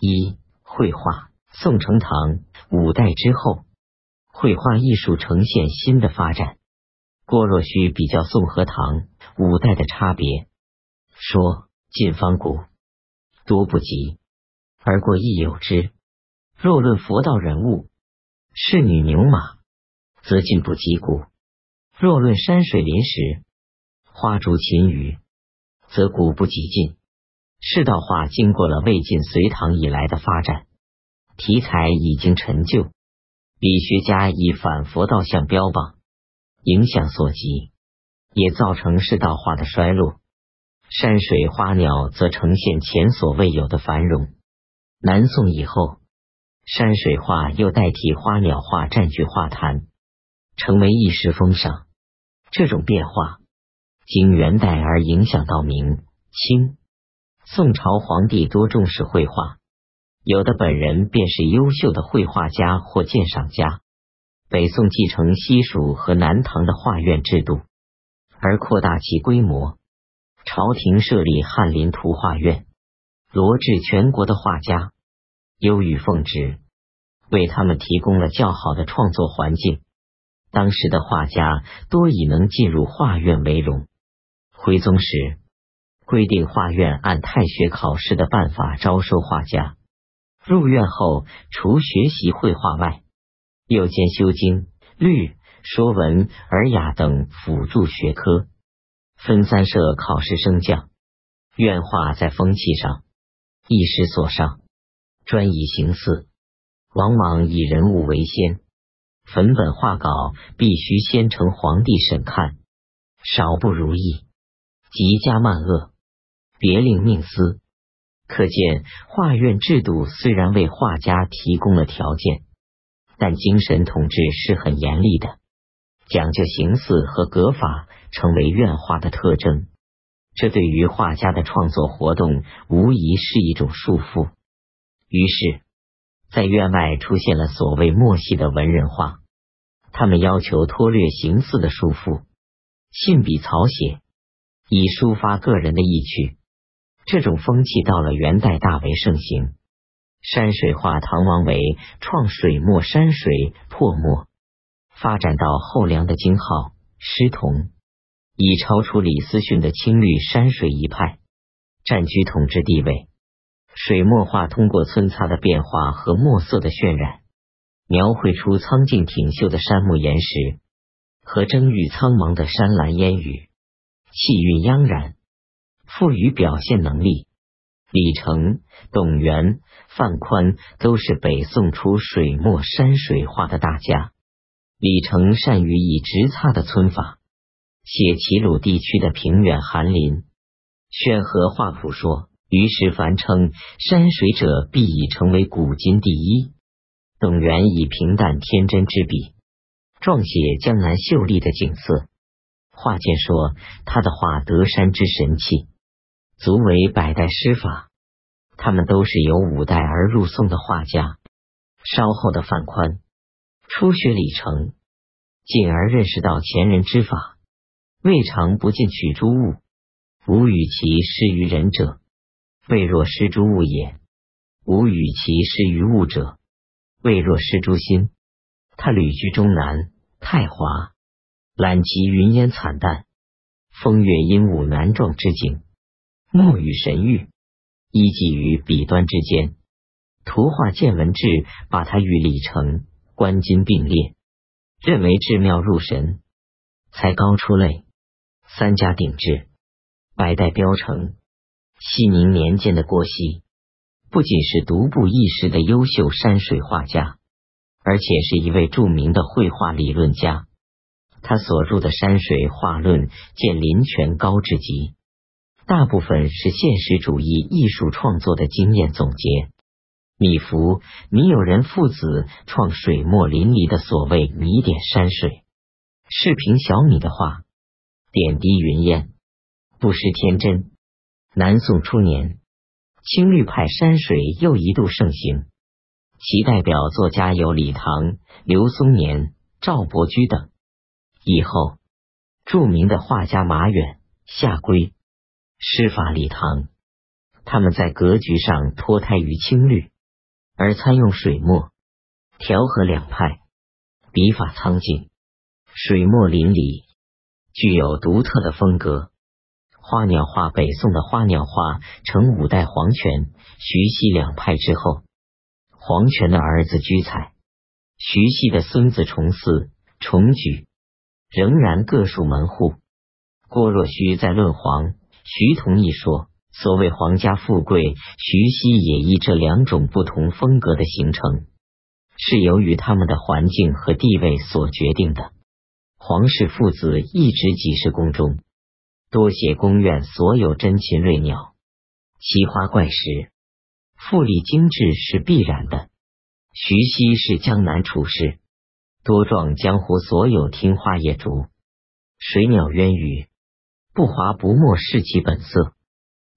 一、绘画。宋成唐五代之后，绘画艺术呈现新的发展。郭若虚比较宋和唐五代的差别，说：晋方古多不及，而过亦有之。若论佛道人物、仕女牛马，则晋不及古；若论山水林石、花竹禽鱼，则古不及晋。世道画经过了魏晋隋唐以来的发展。题材已经陈旧，理学家以反佛道相标榜，影响所及，也造成世道化的衰落。山水花鸟则呈现前所未有的繁荣。南宋以后，山水画又代替花鸟画占据画坛，成为一时风尚。这种变化经元代而影响到明、清、宋朝皇帝多重视绘画。有的本人便是优秀的绘画家或鉴赏家。北宋继承西蜀和南唐的画院制度，而扩大其规模。朝廷设立翰林图画院，罗致全国的画家，优予奉旨，为他们提供了较好的创作环境。当时的画家多以能进入画院为荣。徽宗时规定，画院按太学考试的办法招收画家。入院后，除学习绘画外，又兼修经、律、说文、尔雅等辅助学科，分三社考试升降。院画在风气上一时所上，专以形似，往往以人物为先。粉本画稿必须先呈皇帝审看，少不如意，极加慢恶，别令命司。可见，画院制度虽然为画家提供了条件，但精神统治是很严厉的，讲究形似和格法，成为院画的特征。这对于画家的创作活动无疑是一种束缚。于是，在院外出现了所谓墨系的文人画，他们要求脱略形似的束缚，信笔草写，以抒发个人的意趣。这种风气到了元代大为盛行。山水画，唐王维创水墨山水破墨，发展到后梁的金浩、师同，已超出李思训的青绿山水一派，占据统治地位。水墨画通过皴擦的变化和墨色的渲染，描绘出苍劲挺秀的山木岩石和蒸郁苍茫的山岚烟雨，气韵盎然。富于表现能力，李成、董源、范宽都是北宋初水墨山水画的大家。李成善于以直擦的皴法写齐鲁地区的平原寒林。宣和画谱说：“于是凡称山水者，必已成为古今第一。”董源以平淡天真之笔状写江南秀丽的景色。画见说他的画得山之神气。足为百代师法，他们都是由五代而入宋的画家。稍后的范宽初学李成，进而认识到前人之法，未尝不进取诸物，吾与其失于人者，未若失诸物也；吾与其失于物者，未若失诸心。他旅居中南、太华，览其云烟惨淡，风月阴雾难状之景。墨与神域，依寄于笔端之间。图画见文志把他与李成、关金并列，认为至妙入神，才高出类。三家鼎制，百代标成。熙宁年间的郭熙，不仅是独步一时的优秀山水画家，而且是一位著名的绘画理论家。他所著的《山水画论》见林泉高至极。大部分是现实主义艺术创作的经验总结。米芾、米友仁父子创水墨淋漓的所谓米点山水，视频小米的画，点滴云烟，不失天真。南宋初年，青绿派山水又一度盛行，其代表作家有李唐、刘松年、赵伯驹等。以后，著名的画家马远、夏圭。师法礼堂，他们在格局上脱胎于青绿，而参用水墨调和两派，笔法苍劲，水墨淋漓，具有独特的风格。花鸟画，北宋的花鸟画成五代黄权、徐熙两派之后，黄权的儿子居才，徐熙的孙子重嗣、重举，仍然各属门户。郭若虚在论黄，徐同意说。所谓皇家富贵，徐熙也依这两种不同风格的形成，是由于他们的环境和地位所决定的。皇室父子一直几世宫中，多写宫苑所有珍禽瑞鸟、奇花怪石，富丽精致是必然的。徐熙是江南处士，多状江湖所有听花野竹、水鸟渊鱼，不华不墨是其本色。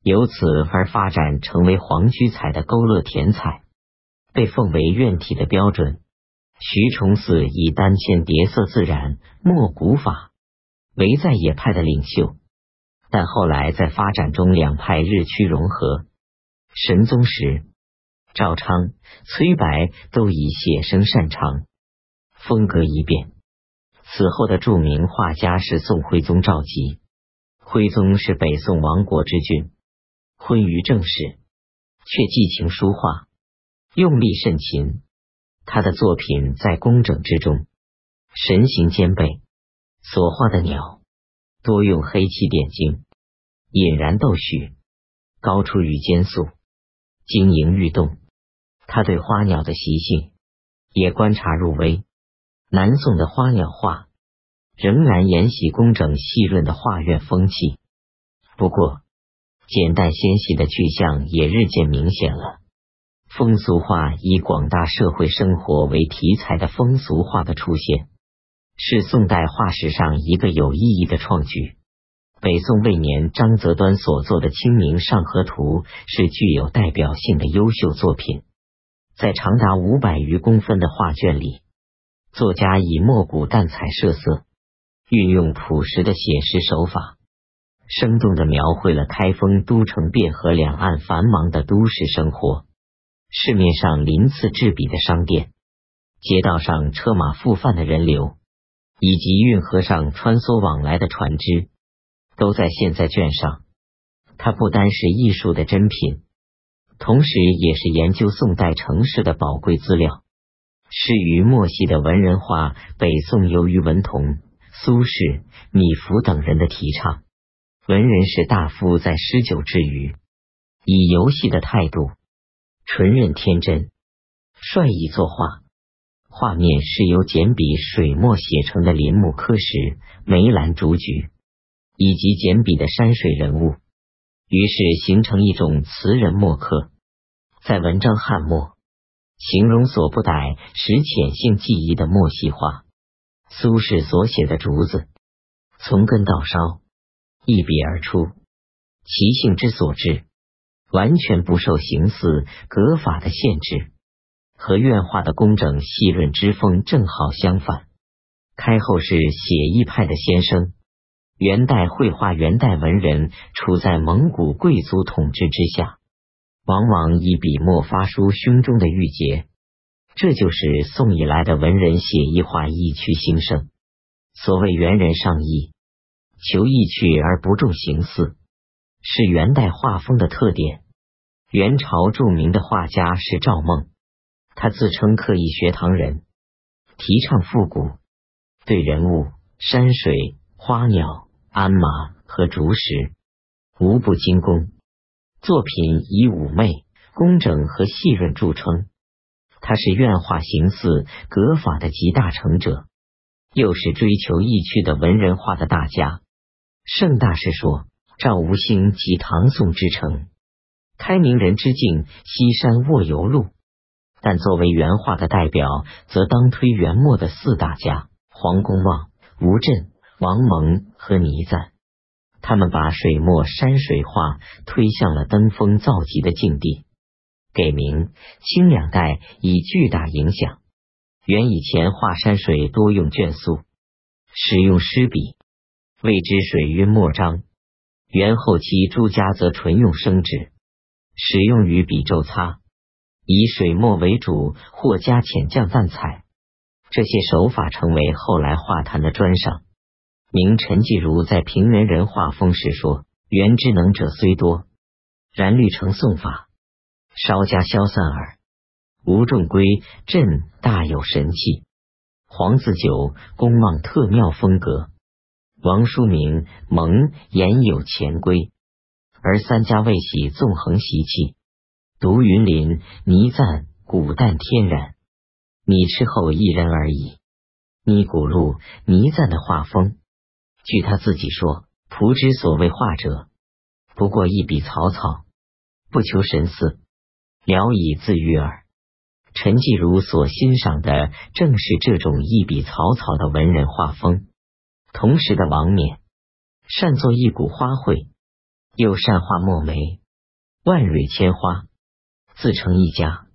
由此而发展成为黄居彩的勾勒填彩，被奉为院体的标准。徐崇嗣以丹铅叠色自然墨古法为在野派的领袖，但后来在发展中两派日趋融合。神宗时，赵昌、崔白都以写生擅长，风格一变。此后的著名画家是宋徽宗赵佶。徽宗是北宋亡国之君。昏于政事，却寄情书画，用力甚勤。他的作品在工整之中，神形兼备。所画的鸟多用黑漆点睛，引然逗许，高出于间素，晶莹欲动。他对花鸟的习性也观察入微。南宋的花鸟画仍然沿袭工整细润的画院风气，不过。简淡纤细的去向也日渐明显了。风俗画以广大社会生活为题材的风俗画的出现，是宋代画史上一个有意义的创举。北宋末年张择端所作的《清明上河图》是具有代表性的优秀作品。在长达五百余公分的画卷里，作家以墨骨淡彩设色，运用朴实的写实手法。生动的描绘了开封都城汴河两岸繁忙的都市生活，市面上鳞次栉比的商店，街道上车马复贩的人流，以及运河上穿梭往来的船只，都在现在卷上。它不单是艺术的珍品，同时也是研究宋代城市的宝贵资料。是于末系的文人画，北宋由于文同、苏轼、米芾等人的提倡。文人士大夫在诗酒之余，以游戏的态度，纯任天真，率意作画。画面是由简笔水墨写成的林木柯石、梅兰竹菊，以及简笔的山水人物，于是形成一种词人墨客，在文章汉墨，形容所不逮使浅性记忆的墨细画。苏轼所写的竹子，从根到梢。一笔而出，其性之所至，完全不受形似格法的限制，和院画的工整细润之风正好相反。开后是写意派的先生，元代绘画，元代文人处在蒙古贵族统治之下，往往以笔墨发抒胸中的郁结，这就是宋以来的文人写意画意趣兴盛。所谓元人上意。求意趣而不重形似，是元代画风的特点。元朝著名的画家是赵孟，他自称刻意学唐人，提倡复古，对人物、山水、花鸟、鞍马和竹石无不精工，作品以妩媚、工整和细润著称。他是院画形似格法的集大成者，又是追求意趣的文人画的大家。盛大师说：“赵无兴即唐宋之成，开明人之境，西山卧游路。但作为原画的代表，则当推元末的四大家：黄公望、吴镇、王蒙和倪瓒。他们把水墨山水画推向了登峰造极的境地。给明清两代以巨大影响。元以前画山水多用卷素，使用湿笔。”谓之水晕墨章。元后期朱家则纯用生纸，使用于笔皱擦，以水墨为主，或加浅绛淡彩。这些手法成为后来画坛的专赏。明陈继儒在平原人画风时说：“元之能者虽多，然律成宋法，稍加消散耳。”吴仲圭朕大有神气，黄自久公望特妙风格，王叔明蒙言有前规，而三家未喜纵横习气，独云林倪赞古淡天然。你之后一人而已。倪古路、倪赞的画风，据他自己说，仆之所谓画者，不过一笔草草，不求神似，聊以自娱耳。陈继儒所欣赏的正是这种一笔草草的文人画风。同时的王冕，善作一股花卉，又善画墨梅、万蕊千花，自成一家。